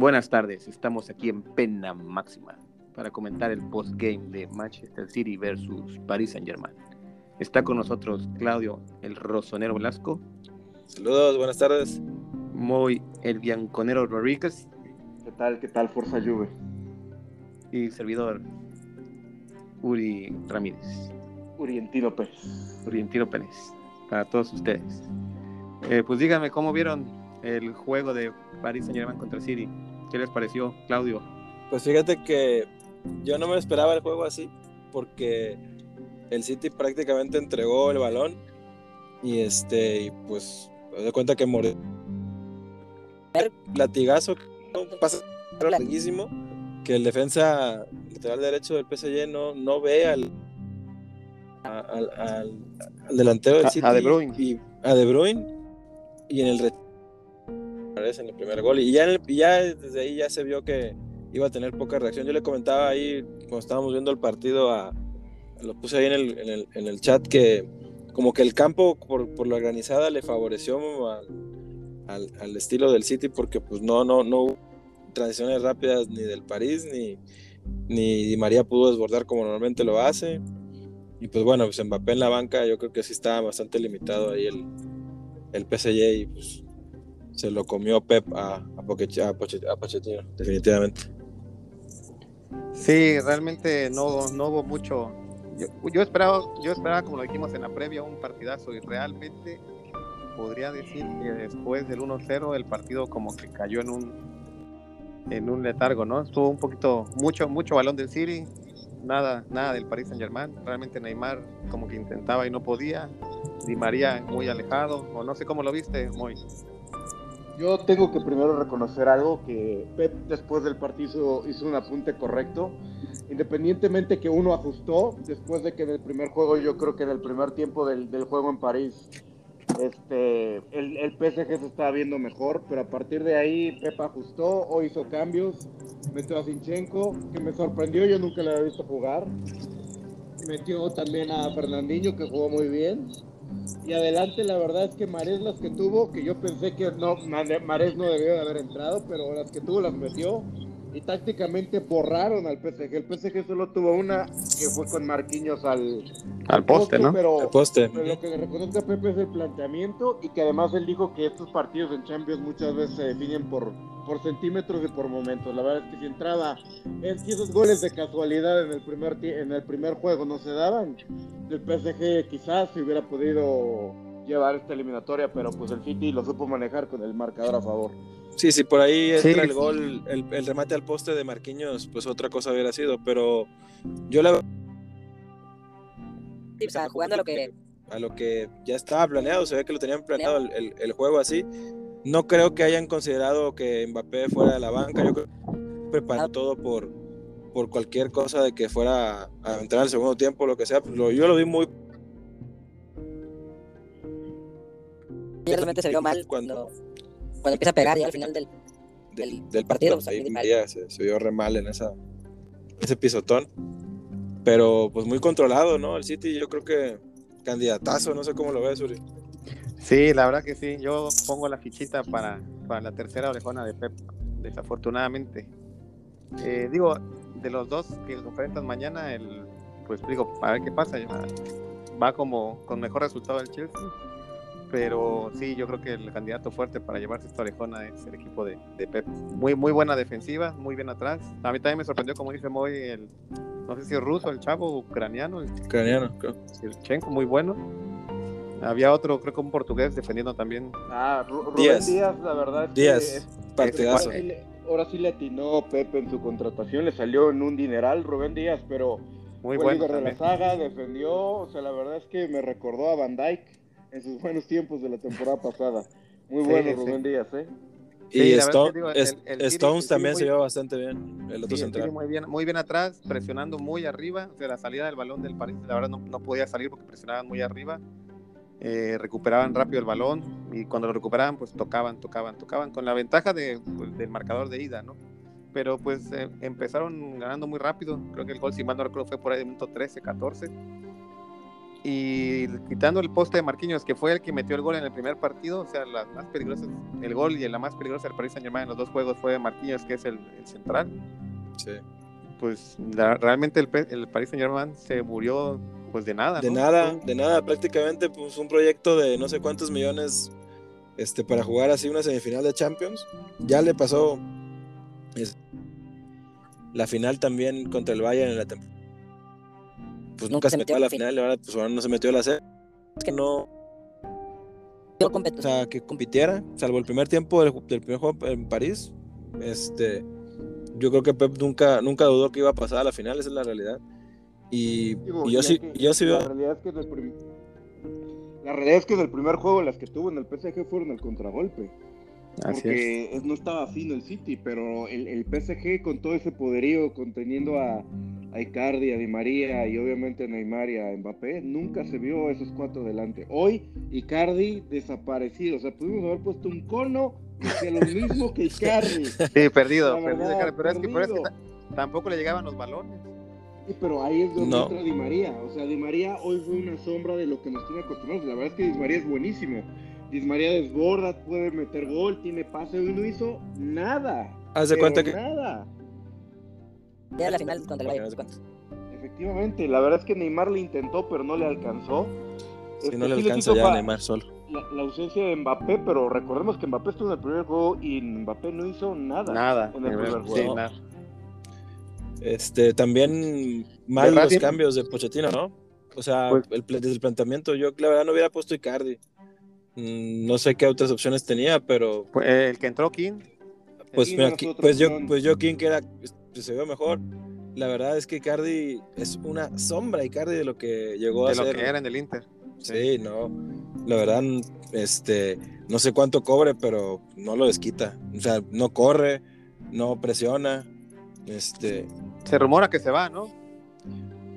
Buenas tardes, estamos aquí en Pena Máxima para comentar el postgame de Manchester City versus Paris Saint Germain. Está con nosotros Claudio el Rosonero Velasco. Saludos, buenas tardes. Moy el Bianconero Rodríguez. ¿Qué tal? ¿Qué tal? Forza Juve. Y servidor Uri Ramírez. Urientino Pérez. Urientino Pérez. Para todos ustedes. Eh, pues díganme cómo vieron el juego de Paris Saint Germain contra City. ¿Qué les pareció, Claudio? Pues fíjate que yo no me esperaba el juego así, porque el City prácticamente entregó el balón y este, y pues me doy cuenta que mordió. Latigazo, pasa larguísimo, que el defensa lateral derecho del PSG no, no ve al, al, al, delantero del City. A, De Bruyne. Y, a De Bruyne. Y en el en el primer gol. Y ya, desde ahí ya se vio que iba a tener poca reacción. Yo le comentaba ahí, cuando estábamos viendo el partido, a, lo puse ahí en el, en el, en el chat, que como que el campo por, por la organizada le favoreció al, al, al, estilo del City porque pues no, no, no hubo transiciones rápidas ni del París, ni, ni Di María pudo desbordar como normalmente lo hace. Y pues bueno, pues Mbappé en la banca yo creo que sí estaba bastante limitado ahí el, el PSG pues se lo comió Pep a, a, definitivamente. Sí, realmente no, no hubo mucho. Yo, yo, esperaba, yo esperaba, como lo dijimos en la previa, un partidazo y realmente podría decir que después del 1-0 el partido como que cayó en un en un letargo, ¿no? Estuvo un poquito, mucho, mucho balón del City, nada, nada del Paris Saint Germain. Realmente Neymar como que intentaba y no podía. Di María muy alejado, o no sé cómo lo viste, muy. Yo tengo que primero reconocer algo, que Pep después del partido hizo un apunte correcto, independientemente que uno ajustó, después de que en el primer juego, yo creo que en el primer tiempo del, del juego en París, este, el, el, PSG se estaba viendo mejor, pero a partir de ahí Pep ajustó o hizo cambios, metió a Sinchenko, que me sorprendió, yo nunca le había visto jugar, metió también a Fernandinho, que jugó muy bien, y adelante la verdad es que Marés las que tuvo, que yo pensé que no, Marés no debió de haber entrado, pero las que tuvo las metió y tácticamente borraron al PSG. El PSG solo tuvo una que fue con Marquinhos al, al poste, ¿no? Pero, poste. pero lo que le reconozco a Pepe es el planteamiento y que además él dijo que estos partidos en Champions muchas veces se definen por, por centímetros y por momentos. La verdad es que si entraba, es que esos goles de casualidad en el primer, en el primer juego no se daban, el PSG quizás se hubiera podido llevar esta eliminatoria, pero pues el City lo supo manejar con el marcador a favor. Sí, sí, por ahí entra sí. el gol, el, el, remate al poste de Marquinhos, pues otra cosa hubiera sido, pero yo la sí, o sea, jugando a lo que a lo que ya estaba planeado, se ve que lo tenían planeado el, el, el, juego así. No creo que hayan considerado que Mbappé fuera de la banca, yo creo que preparó todo por, por cualquier cosa de que fuera a entrar al segundo tiempo, lo que sea, yo lo vi muy realmente se vio mal cuando cuando empieza a pegar ya al final del, del, del partido. Ahí ya se, se, vio re mal en esa, ese pisotón. Pero pues muy controlado, ¿no? El City yo creo que candidatazo, no sé cómo lo ves, Uri. Sí, la verdad que sí. Yo pongo la fichita para, para la tercera orejona de Pep, desafortunadamente. Eh, digo, de los dos que se enfrentan mañana, el, pues digo, a ver qué pasa. Va como con mejor resultado el Chelsea pero sí, yo creo que el candidato fuerte para llevarse esta orejona es el equipo de, de, Pep. Muy, muy buena defensiva, muy bien atrás. A mí también me sorprendió, como dice Moy, el, no sé si es ruso, el chavo, ucraniano. El, ucraniano, creo. El Chenko, muy bueno. Había otro, creo que un portugués defendiendo también. Ah, Rubén Díaz, Díaz la verdad. Díaz, es, partidazo. Es, ahora sí le atinó Pepe en su contratación, le salió en un dineral Rubén Díaz, pero muy bueno. de la saga, defendió, o sea, la verdad es que me recordó a Van Dyke en sus buenos tiempos de la temporada pasada. Muy bueno, sí, Rubén sí. Díaz, ¿eh? Y sí, Stone, digo, el, el Stones también se lleva bastante bien, el otro central. Muy bien, muy bien atrás, presionando muy arriba. O sea, la salida del balón del París, la verdad no, no podía salir porque presionaban muy arriba. Eh, recuperaban rápido el balón y cuando lo recuperaban, pues tocaban, tocaban, tocaban, con la ventaja de, pues, del marcador de ida, ¿no? Pero pues eh, empezaron ganando muy rápido. Creo que el gol, si mal no fue por ahí de minuto 13, 14 y quitando el poste de Marquinhos, que fue el que metió el gol en el primer partido, o sea, las más peligrosas, el gol y la más peligrosa del Paris Saint Germain en los dos juegos fue Marquinhos, que es el, el central. Sí. Pues la- realmente el, el Paris Saint Germain se murió pues de nada. De ¿no? nada, de nada, prácticamente pues un proyecto de no sé cuántos millones este, para jugar así una semifinal de Champions. Ya le pasó es- la final también contra el Bayern en la temporada. Pues nunca se metió a la final, ahora pues ahora no se metió a la serie. Es que no, Yo o sea, que compitiera, salvo el primer tiempo del, del primer juego en París. Este, yo creo que Pep nunca, nunca dudó que iba a pasar a la final, esa es la realidad. Y, Digo, y yo sí, que- yo sí la veo, realidad es que la realidad es que en el primer juego las que tuvo en el PSG fueron el contragolpe. Así porque es- no estaba fino el City, pero el, el PSG con todo ese poderío, conteniendo a, a Icardi, a Di María y obviamente a Neymar y a Mbappé, nunca se vio esos cuatro delante. Hoy Icardi desaparecido, o sea, pudimos haber puesto un cono que hacía lo mismo que Icardi. Sí, perdido, perdido, pero, es que, pero es que tampoco le llegaban los balones. Sí, pero ahí es donde No. entra Di María. O sea, Di María hoy fue una sombra de lo que nos tiene acostumbrados. La verdad es que Di María es buenísimo. Di María desborda, puede meter gol, tiene pase. Hoy no hizo nada. haz de cuenta que Nada. Ya la final contra el Bayern. Efectivamente, la verdad es que Neymar le intentó, pero no le alcanzó. Si no le alcanza ya a Neymar solo. La, la ausencia de Mbappé, pero recordemos que Mbappé estuvo en el primer juego y Mbappé no hizo nada. Nada. En el primer sí, juego. nada. Este, también mal ¿Verdad, los tiene- cambios de Pochettino, ¿no? O sea, Pues- el, desde el planteamiento, yo la verdad no hubiera puesto Icardi. Mm, No sé qué otras opciones tenía, pero Pues, el que entró King, pues, mira, pues yo, pues yo quien que era, pues, se vio mejor. La verdad es que Icardi es una sombra Icardi de lo que llegó a de lo ser. que era en el Inter. Sí, no. La verdad, este, no sé cuánto cobre, pero no lo desquita. O sea, no corre, no presiona. Este, Se rumora que se va, ¿no?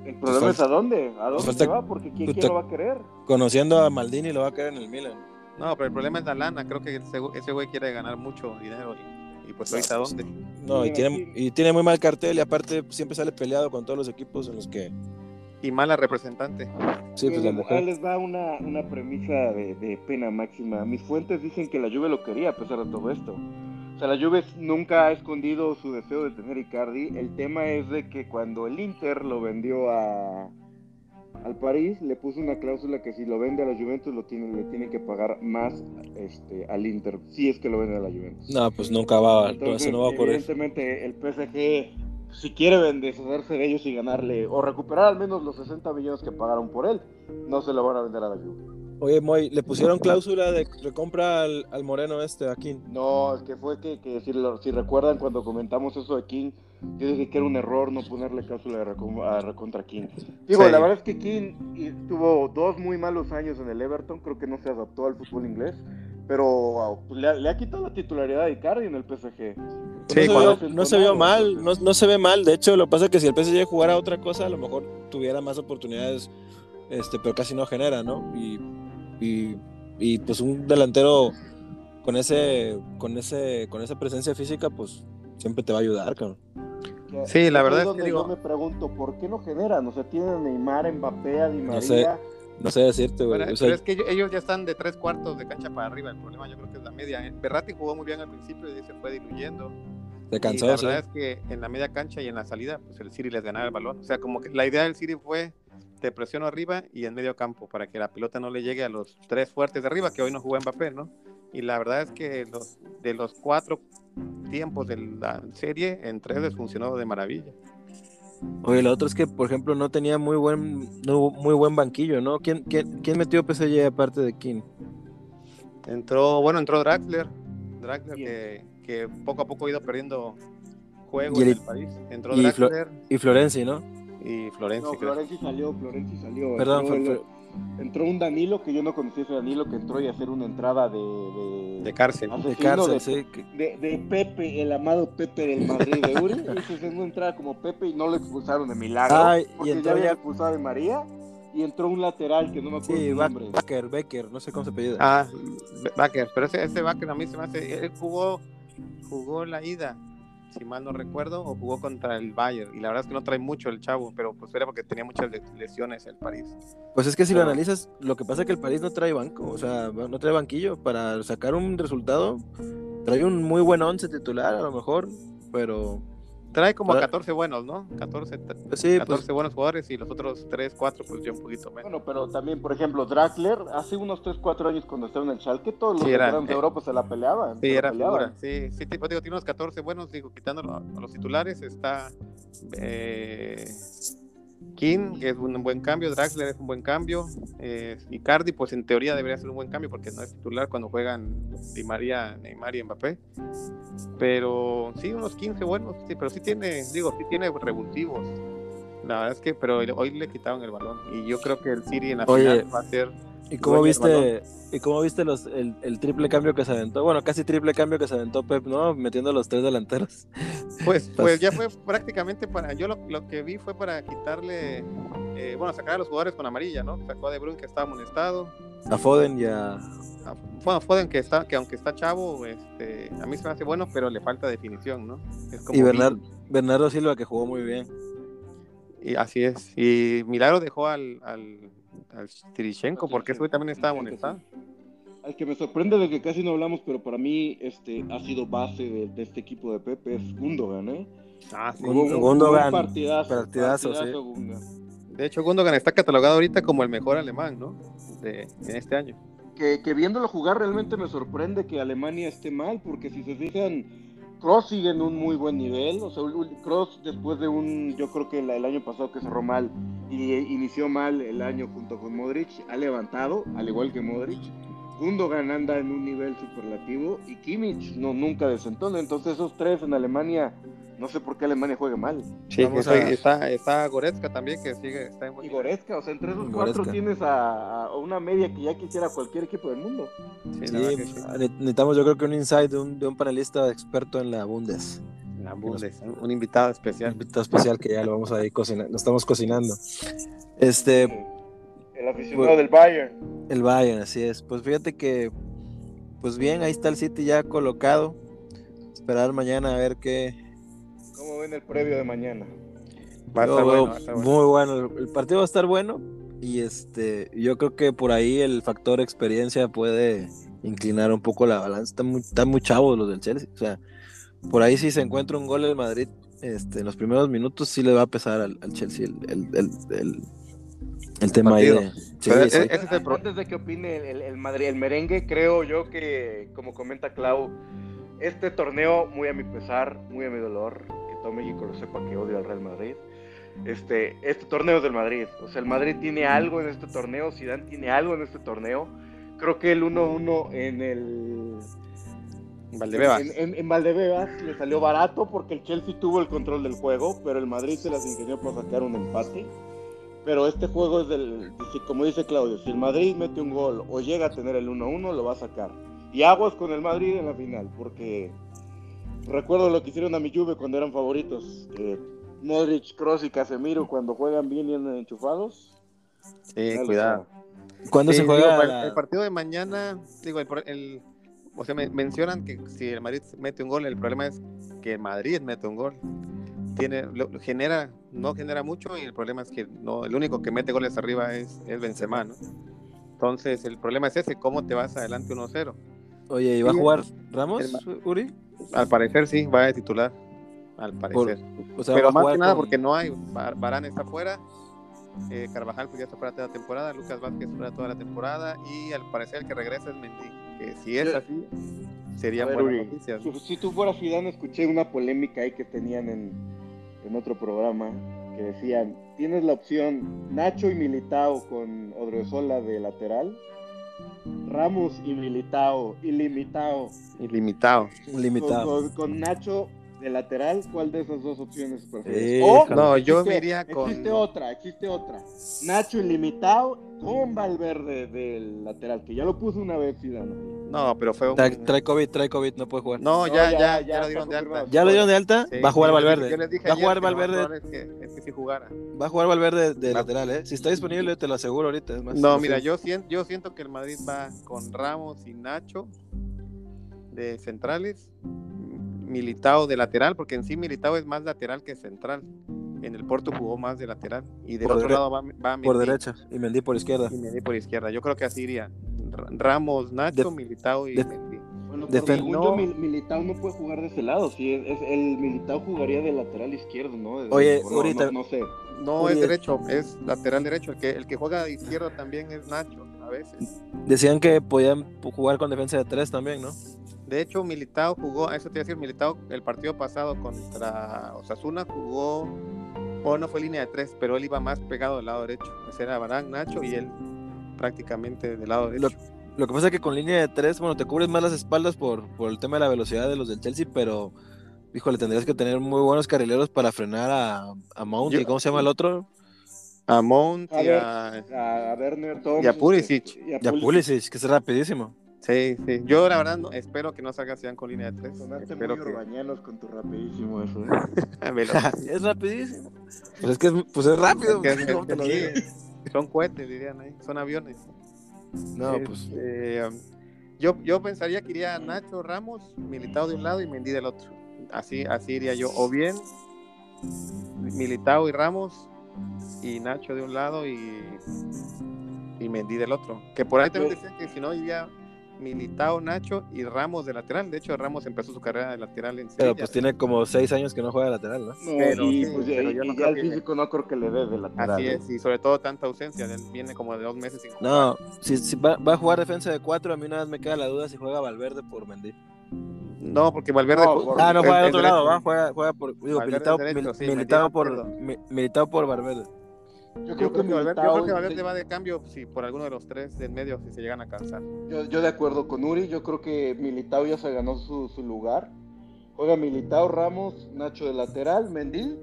El problema Pues es a dónde. ¿A dónde falta- se va? Porque ¿quién, puta- quién lo va a querer? conociendo a Maldini lo va a querer en el Milan. No, pero el problema es la lana. Creo que ese, ese güey quiere ganar mucho dinero. Y, y pues ahorita dónde. No, y tiene, y tiene muy mal cartel y aparte siempre sale peleado con todos los equipos en los que... Y mala representante. Sí, pues la Ahí mujer. les va una, una premisa de, de pena máxima. Mis fuentes dicen que la Juve lo quería a pesar de todo esto. O sea, la Juve nunca ha escondido su deseo de tener Icardi. El tema es de que cuando el Inter lo vendió a, al París, le puso una cláusula que si lo vende a la Juventus lo tiene, le tienen que pagar más este, al Inter, si es que lo vende a la Juventus. No, pues nunca va, no, Entonces, eso no va a ocurrir. evidentemente, el PSG, si quiere deshacerse de ellos y ganarle, o recuperar al menos los 60 millones que pagaron por él, no se lo van a vender a la Juve. Oye, Moy, ¿le pusieron cláusula de recompra al, al moreno este, aquí? No, es que fue que, que si, lo- si recuerdan cuando comentamos eso de King, yo dije que era un error no ponerle cláusula de recon- a King. Digo, Sí. la verdad es que King y- tuvo dos muy malos años en el Everton, creo que no se adaptó al fútbol inglés, pero wow, pues, le, ha- le ha quitado la titularidad de Icardi en el PSG. Sí, no, se vio, no se vio mal, no, no se ve mal. De hecho, lo que pasa es que si el PSG jugara otra cosa, a lo mejor tuviera más oportunidades, este, pero casi no genera, ¿no? Y, y, y, pues un delantero con ese, con ese, con esa presencia física, pues siempre te va a ayudar, cabrón. Sí, la verdad es donde que digo- Yo me pregunto, ¿por qué no generan? O sea, tienen a Neymar, Mbappé, a Di María. No sé, No sé decirte, güey. Bueno, O sea, pero es que ellos, ya están de tres cuartos de cancha para arriba. El problema yo creo que es la media. Berratti jugó muy bien al principio y se fue diluyendo. se y cansó, la sí. verdad es que en la media cancha y en la salida, pues el City les ganaba el balón. O sea, como que la idea del City fue te presiono arriba y en medio campo para que la pelota no le llegue a los tres fuertes de arriba, que hoy no jugó Mbappé, ¿no? Y la verdad es que los, de los cuatro tiempos de la serie, en tres les funcionó de maravilla. Oye, lo otro es que, por ejemplo, no tenía muy buen, no muy buen banquillo, ¿no? ¿Quién, quién, quién metió PSG aparte de King? Entró, bueno, entró Draxler, Draxler que, que poco a poco ha ido perdiendo juego Y en el- país. Entró y Flo- Draxler Y Florenzi, ¿no? y Florencia. No, creo. Florenzi salió, Florenzi salió. Perdón, el- entró un Danilo que yo no conocía ese Danilo que entró y a hacer una entrada de, de, de cárcel. de cárcel, de, sí. que- de- de Pepe, el amado Pepe del Madrid de Uri. Hizo esa entrada como Pepe y no lo expulsaron de milagro. Ay, y porque entró ya había expulsado de María y entró un lateral que no me acuerdo Sí, Ba- nombre. Baker, Baker, no sé cómo se apellida. Ah, Baker, pero ese, ese Baker a mí se me hace, él jugó, jugó la ida si mal no recuerdo, o jugó contra el Bayern. Y la verdad es que no trae mucho el chavo, pero pues era porque tenía muchas lesiones el París. Pues es que si lo analizas, lo que pasa es que el París no trae banco, o sea, no trae banquillo para sacar un resultado. Trae un muy buen once titular, a lo mejor, pero Trae como 14 buenos, ¿no? 14, pues sí, 14 pues... buenos jugadores y los otros 3, 4, pues yo un poquito menos. Bueno, pero también, por ejemplo, Draxler, hace unos 3, 4 años cuando estaba en el Schalke, todos los Sí, era- veteranos de Europa se la peleaban. Sí, era peleaban. Sí, sí, tipo, digo, tiene unos 14 buenos, digo, quitando a los titulares, está eh, King, que es un buen cambio, Draxler es un buen cambio, eh, Icardi, pues en teoría debería ser un buen cambio porque no es titular cuando juegan Di María, Neymar y Mbappé. Pero sí, unos 15 buenos, sí, pero sí tiene, digo, sí tiene revulsivos. La verdad es que, pero hoy le quitaron el balón y yo creo que el City en la Oye, final va a ser ¿Y cómo viste, y cómo viste los, el, el triple cambio que se aventó? Bueno, casi triple cambio que se aventó Pep, ¿no? Metiendo los tres delanteros. Pues, pues ya fue prácticamente para. Yo lo, lo que vi fue para quitarle. eh, bueno, sacar a los jugadores con amarilla, ¿no? Sacó a De Bruyne que estaba amonestado. A Foden y a... a- bueno, Foden que está, que aunque está chavo, este, a mí se me hace bueno, pero le falta definición, ¿no? Es como Y Bernard-. Bernardo Silva que jugó muy bien. Y así es. Y Milagro dejó al, al, al Tirichenko, porque güey también estaba amonestado. Al que me sorprende de que casi no hablamos, pero para mí este ha sido base de, de este equipo de Pepe es Gundogan, ¿eh? Ah, sí. Gundogan, un partidazo, partidazo, sí. Gundogan. De hecho, Gundogan está catalogado ahorita como el mejor alemán, ¿no? De, en este año. Que, que viéndolo jugar realmente me sorprende que Alemania esté mal, porque si se fijan, Cross sigue en un muy buen nivel. O sea, Cross después de un, yo creo que el, año pasado que cerró mal y inició mal el año junto con Modric, ha levantado, al igual que Modric. Gundogan anda en un nivel superlativo y Kimmich no, nunca desentona. Entonces esos tres en Alemania, no sé por qué Alemania juegue mal. Sí, Vamos está, a- está, está Goretzka también, que sigue, está en buen Y. Goretzka, o sea, entre esos Y cuatro Goretzka. tienes a, a una media que ya quisiera cualquier equipo del mundo. Sí, Sí, ne- necesitamos yo creo que un insight de un, de un panelista experto en la Bundes. La Bundes, un- un invitado Un especial. invitado especial que ya lo vamos a ir cocinando, lo estamos cocinando. Este, El aficionado del Bayern. el Bayern, así es. Pues fíjate que, pues bien, ahí está el City ya colocado. Esperar mañana a ver qué. ¿Cómo ven el previo de mañana? Va a estar bueno, va a estar bueno. Muy bueno. El- El partido va a estar bueno. Y este, yo creo que por ahí el factor experiencia puede inclinar un poco la balanza. Están muy, están muy chavos los del Chelsea. O sea, por ahí si se encuentra un gol del Madrid este, en los primeros minutos, sí le va a pesar al, al Chelsea el, el, el, el- el tema ahí de. Sí, sí. es- ese es el pro- Antes de que opine el, el, el Madrid, el merengue, creo yo que, como comenta Clau, este torneo, muy a mi pesar, muy a mi dolor, todo México lo sepa que odio al Real Madrid. Este, este torneo es del Madrid. O sea, el Madrid tiene algo en este torneo, Zidane tiene algo en este torneo. Creo que el 1-1 en el Valdebebas. En, en- en Valdebebas le salió barato porque el Chelsea tuvo el control del juego, pero el Madrid se las ingenió para sacar un empate. Pero este juego es del, como dice Claudio, si el Madrid mete un gol o llega a tener el 1-1, lo va a sacar. Y aguas con el Madrid en la final, porque recuerdo lo que hicieron a mi Juve cuando eran favoritos. que Modric, Kroos y Casemiro cuando juegan bien y andan enchufados. Sí, cuidado. ¿Cuándo Sí, se juega? el, la- el partido de mañana, digo, el, o sea, me- mencionan que si el Madrid mete un gol, el problema es que el Madrid mete un gol. Tiene, lo, lo genera, no genera mucho y el problema es que no, el único que mete goles arriba es, es Benzema, ¿no? Entonces, el problema es ese, ¿cómo te vas adelante 1-0? Oye, ¿y va a jugar Ramos, el Uri? Al parecer sí, va de titular, al Por- parecer. o sea, Pero más que nada con- porque no hay, Bar- Varane está fuera, eh, Carvajal pues ya está fuera toda la temporada, Lucas Vázquez fuera toda la temporada y al parecer el que regresa es Mendy, que si es Sí. así, sería buena noticia. Si, si tú fueras Zidane, escuché una polémica ahí que tenían en, en otro programa que decían, tienes la opción Nacho y Militao con Odriozola de lateral, Ramos y Militao ilimitado Ilimitado. limitado. con, con- con Nacho de lateral, ¿cuál de esas dos opciones prefieres? Híjole. No, yo existe- me iría con... Existe otra, existe otra. Nacho ilimitado con Valverde del lateral, que ya lo puso una vez Zidane. No, pero fue un... Trae, trae COVID, trae COVID, no puede jugar. No, No, ya, ya, ya, ya ya, lo dieron de alta. ¿Ya lo dieron de alta? Sí, va a jugar Valverde. Yo les dije va a jugar Valverde. Es que, es que jugara. Va a jugar Valverde de Va- lateral, ¿eh? Si está disponible, te lo aseguro ahorita. Es más, No, mira, yo siento, yo siento que el Madrid va con Ramos y Nacho de centrales. Militao de lateral, porque en sí Militao es más lateral que central. En el Porto jugó más de lateral. Y del Por otro lado va, va Por Mendy derecha y Mendy por izquierda. y Mendy por izquierda. Yo creo que así iría. Ramos, Nacho, Def- Militao y def- Mendy. Bueno, según no. Militao no puede jugar de ese lado. Sí, es, es- el Militao jugaría de lateral izquierdo, ¿no? Oye, no, ahorita- no, no sé. No, Oye. es derecho, es lateral derecho. El que, el que juega de izquierda también es Nacho, a veces. Decían que podían jugar con defensa de tres también, ¿no? De hecho, Militao jugó, eso te iba a decir, Militao el partido pasado contra Osasuna jugó, o no fue línea de tres, pero él iba más pegado del lado derecho. Ese era Barán, Nacho y él prácticamente del lado derecho. Lo que pasa es que con línea de tres, bueno, te cubres más las espaldas por, por el tema de la velocidad de los del Chelsea, pero, híjole, tendrías que tener muy buenos carrileros para frenar a, a Mount. Yo- ¿Y cómo se llama el otro? A Mount A y ver. a... A, Werner Thompson. Y a Pulisic. Y a Ya Pulisic, que es rapidísimo. Sí, sí. Yo la verdad no, espero que no salga Zidane con línea de tres. Sonaste Espero muy que... con tu rapidísimo eso, ¿eh? Es rapidísimo. Pues es que es, pues es rápido. Es que- es ¿cómo te que lo son cohetes, dirían ahí, son aviones. No, Es, pues eh, um, yo, yo pensaría que iría Nacho Ramos, Militao de un lado y Mendy del otro. Así, así iría yo. O bien Militao y Ramos y Nacho de un lado y, y Mendy del otro. Que por ahí también decían que si no iría Militao, Nacho y Ramos de lateral. De hecho, Ramos empezó su carrera de lateral en pero pues tiene como seis años que no juega de lateral, ¿no? No, Pero y, sí, pues, pero y- yo no y creo ya el que- físico no creo que le dé de lateral. Así ¿no? es, y sobre todo tanta ausencia. él Viene como de dos meses sin jugar. No, si, si va, va a jugar defensa de cuatro, a mí una vez me queda la duda si juega Valverde por Mendy. No, porque Valverde. No, ju- por- Ah, no juega de otro derecho. lado, ¿va? Juega, juega por. Digo, militado, derecho, mil- sí, militado por. mi- militado por Valverde. Yo Yo creo que, creo que Valverde, yo creo que Valverde va de cambio si por alguno de los tres del medio si se llegan a cansar. Yo, yo de acuerdo con Uri, yo creo que Militao ya se ganó su, su lugar. Juega Militao, Ramos, Nacho de lateral, Mendy,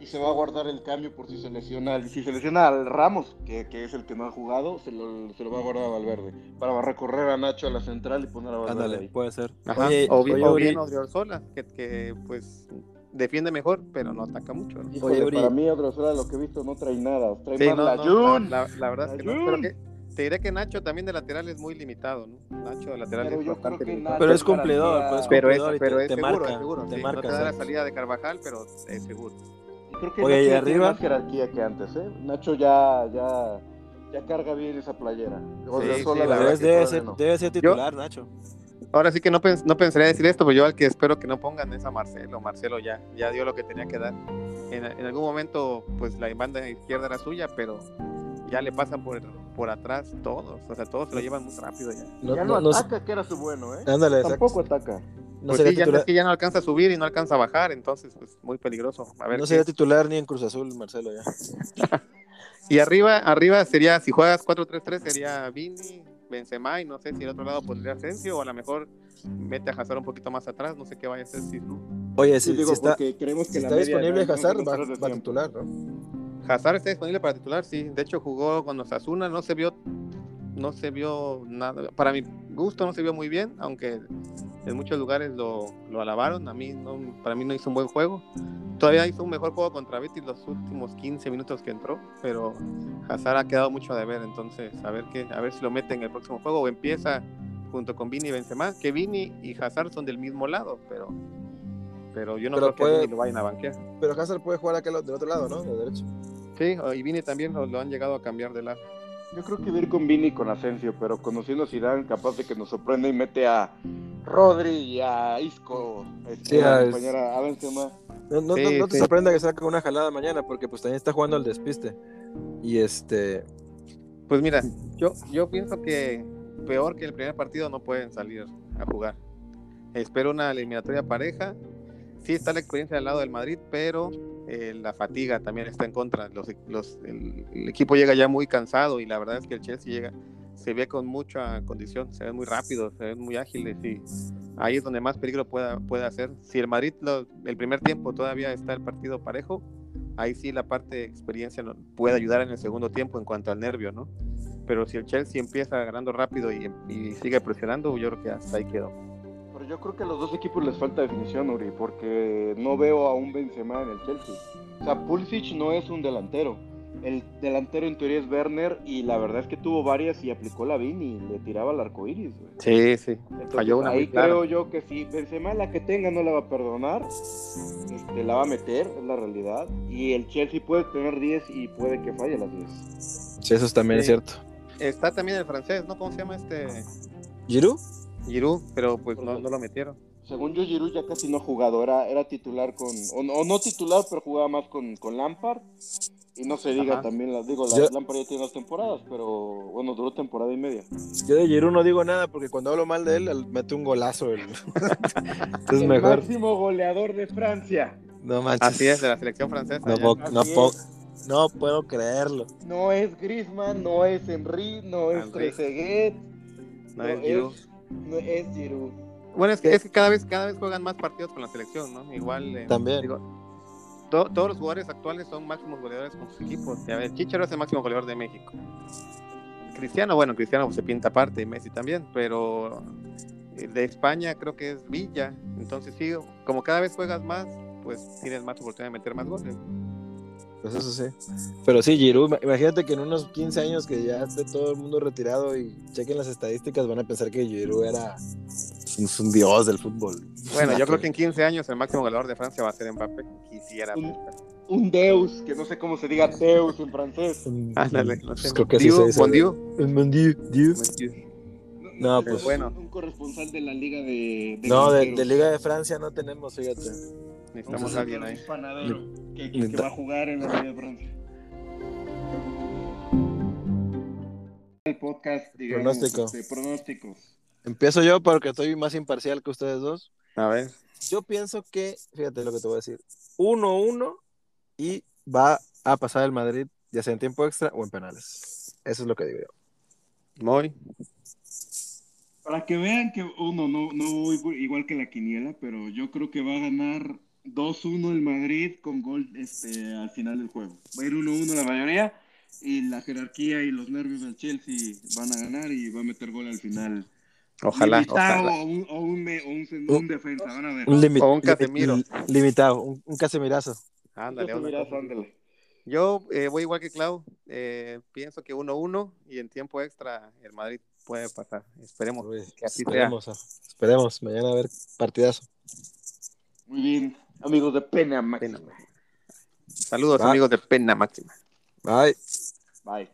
y se va a guardar el cambio por si se lesiona. Si se lesiona al Ramos, que, que es el que no ha jugado, se lo, se lo va a guardar a Valverde. Para recorrer a Nacho a la central y poner a Valverde Ándale, ahí. puede ser. Ajá. Oye, o, oye, o bien Odriozola, que, que pues defiende mejor, pero no ataca mucho. ¿no? Híjole, Uri. para mí Odriozola lo que he visto no trae nada. Trae Sí, más no, la no, Jun. la, la verdad es que no. Pero que, te diré que Nacho también de lateral es muy limitado, ¿no? Nacho de lateral Pero es yo bastante creo que limitado. Pero es cumplidor, garantía- pues es pero es, pero te, es te seguro, marca, es seguro. te sí, marca. no te da la sí. salida de Carvajal, pero es seguro. Creo que Oye, Nacho ¿y ya tiene arriba? más jerarquía que antes, ¿eh? Nacho ya, ya, ya carga bien esa playera. Odriozola, sí, la la Debe, ser, no. debe ser titular, Nacho. Ahora sí que no, pens- no pensaría decir esto, pero yo al que espero que no pongan es a Marcelo. Marcelo ya, ya dio lo que tenía que dar. En, en algún momento, pues la banda izquierda era suya, pero ya le pasan por, por atrás todos. O sea, todos se lo llevan muy rápido ya. No, ya no, no, no, ataca, que era su bueno, ¿eh? ándale, Tampoco exacto. ataca. no pues sería sí, ya es que ya no alcanza a subir y no alcanza a bajar, entonces, pues muy peligroso. A ver no sería titular ni en Cruz Azul, Marcelo, ya. Y arriba, arriba sería, si juegas 4-3-3, sería Vini, Benzema, y no sé si el otro lado pondría Asensio, o a lo mejor mete a Hazard un poquito más atrás, no sé qué vaya a hacer si Oye, Sí, si, digo, si está, porque creemos que si la está media disponible no- Hazard, va, va titular, ¿no? Hazard está disponible para titular, sí. De hecho, jugó con los Asuna, no se vio, no se vio nada. Para mi gusto, no se vio muy bien, aunque en muchos lugares lo, lo alabaron. A mí, no, para mí no hizo un buen juego. Todavía hizo un mejor juego contra Betis los últimos 15 minutos que entró, pero Hazard ha quedado mucho a deber. Entonces, a ver qué, a ver si lo mete en el próximo juego o empieza junto con Vini y Benzema, que Vini y Hazard son del mismo lado, pero, pero yo no Pero creo que puede- Vini lo vayan a banquear. Pero Hazard puede jugar aquel, del otro lado, ¿no? De derecho. Sí, y Vini también lo, lo han llegado a cambiar de lado. Yo creo que ir con Vini y con Asensio, pero conociendo a Zidane, capaz de que nos sorprenda y mete a Rodri y a Isco este, Sí, a a- acompañar a, a Benzema. No, no, Sí, no- no te sí. sorprenda que saque una jalada mañana, porque pues también está jugando al despiste. Y este. Pues mira, yo, yo pienso que peor que el primer partido no pueden salir a jugar. Espero una eliminatoria pareja. Sí está la experiencia del lado del Madrid, pero eh, la fatiga también está en contra. Los, los- el, el equipo llega ya muy cansado y la verdad es que el Chelsea llega, se ve con mucha condición, se ven muy rápidos, se ven muy ágiles y ahí es donde más peligro pueda, puede hacer. Si el Madrid lo- el primer tiempo todavía está el partido parejo, ahí sí la parte de experiencia puede ayudar en el segundo tiempo en cuanto al nervio, ¿no? Pero si el Chelsea empieza ganando rápido y, y sigue presionando, yo creo que hasta ahí quedó. Pero yo creo que a los dos equipos les falta definición, Uri, porque no veo a un Benzema en el Chelsea. O sea, Pulisic no es un delantero. el delantero en teoría es Werner y la verdad es que tuvo varias y aplicó la VIN y le tiraba al arco iris. güey. Sí, sí. Entonces, Falló una ahí muy clara. creo yo que si Benzema la que tenga no la va a perdonar, este, la va a meter, es la realidad. Y el Chelsea puede tener 10 y puede que falle las 10. Sí, eso también es Sí. cierto. Está también el francés, ¿no? ¿Cómo se llama este? ¿Giroud? Giroud, pero pues no, no lo metieron. Según yo, Giroud ya casi no ha jugado, era, era titular con, o, no- o no titular, pero jugaba más con, con Lampard. Y no se diga Ajá. también, la, digo, la, Yo- Lampard ya tiene dos temporadas, pero bueno, duró temporada y media. Yo de Giroud no digo nada porque cuando hablo mal de él, él mete un golazo. él. Entonces el mejor. máximo goleador de Francia. No manches. Así es, de la selección francesa. No puedo, no Así puedo- es. no puedo creerlo. No es Griezmann, no es Henry, no es. Trezeguet, No es Giroud. No es Giroud. Bueno, es que, es que cada vez cada vez juegan más partidos con la selección, ¿no? Igual. eh, También. digo, to- todos los jugadores actuales son máximos goleadores con sus equipos. Ya ves, Chicharo es el máximo goleador de México. Cristiano, bueno, Cristiano se pinta aparte, y Messi también, pero el de España creo que es Villa. Entonces, sí, como cada vez juegas más, pues tienes más oportunidad de meter más goles. Pues eso sí. Pero sí, Giroud, ima- imagínate que en unos 15 años que ya esté todo el mundo retirado y chequen las estadísticas, van a pensar que Giroud era es un dios del fútbol. Bueno, yo creo que en 15 años el máximo goleador de Francia va a ser Mbappé. Quisiera. Un- Un Deus, que no sé cómo se diga Deus en francés. Ándale, no sé. Pues creo que así Diu, se dice. Diu. Un Bon Dieu, Dieu. No, pues- bueno. Un corresponsal de la Liga de. de No, de, de Liga de Francia no tenemos, fíjate. Necesitamos Un a alguien ahí. panadero que, que- que va a jugar en la Liga de Francia. El podcast, digamos, Pronóstico. este, pronósticos. Empiezo yo porque estoy más imparcial que ustedes dos. A ver. Yo pienso que, fíjate lo que te voy a decir, 1-1 y va a pasar el Madrid, ya sea en tiempo extra o en penales. Eso es lo que digo yo. Muy. Para que vean que uno no, no voy igual que la quiniela, pero yo creo que va a ganar 2-1 el Madrid con gol este, al final del juego. Va a ir 1-1 la mayoría y la jerarquía y los nervios del Chelsea van a ganar y va a meter gol al final. Ojalá. Limitado ojalá. O, un, o, un, me- o un, defensa, van a ver. Un, limi- O un Casemiro. li- limitado, un, un Casemirazo. Ándale, ándale. Yo eh, voy igual que Clau. eh, pienso que 1-1 y en tiempo extra el Madrid puede pasar. Esperemos Uy, que así sea. esperemos, ah, esperemos, mañana a ver partidazo. Muy bien, amigos de Pena Máxima. Saludos, amigos de Pena Máxima. Bye. Bye.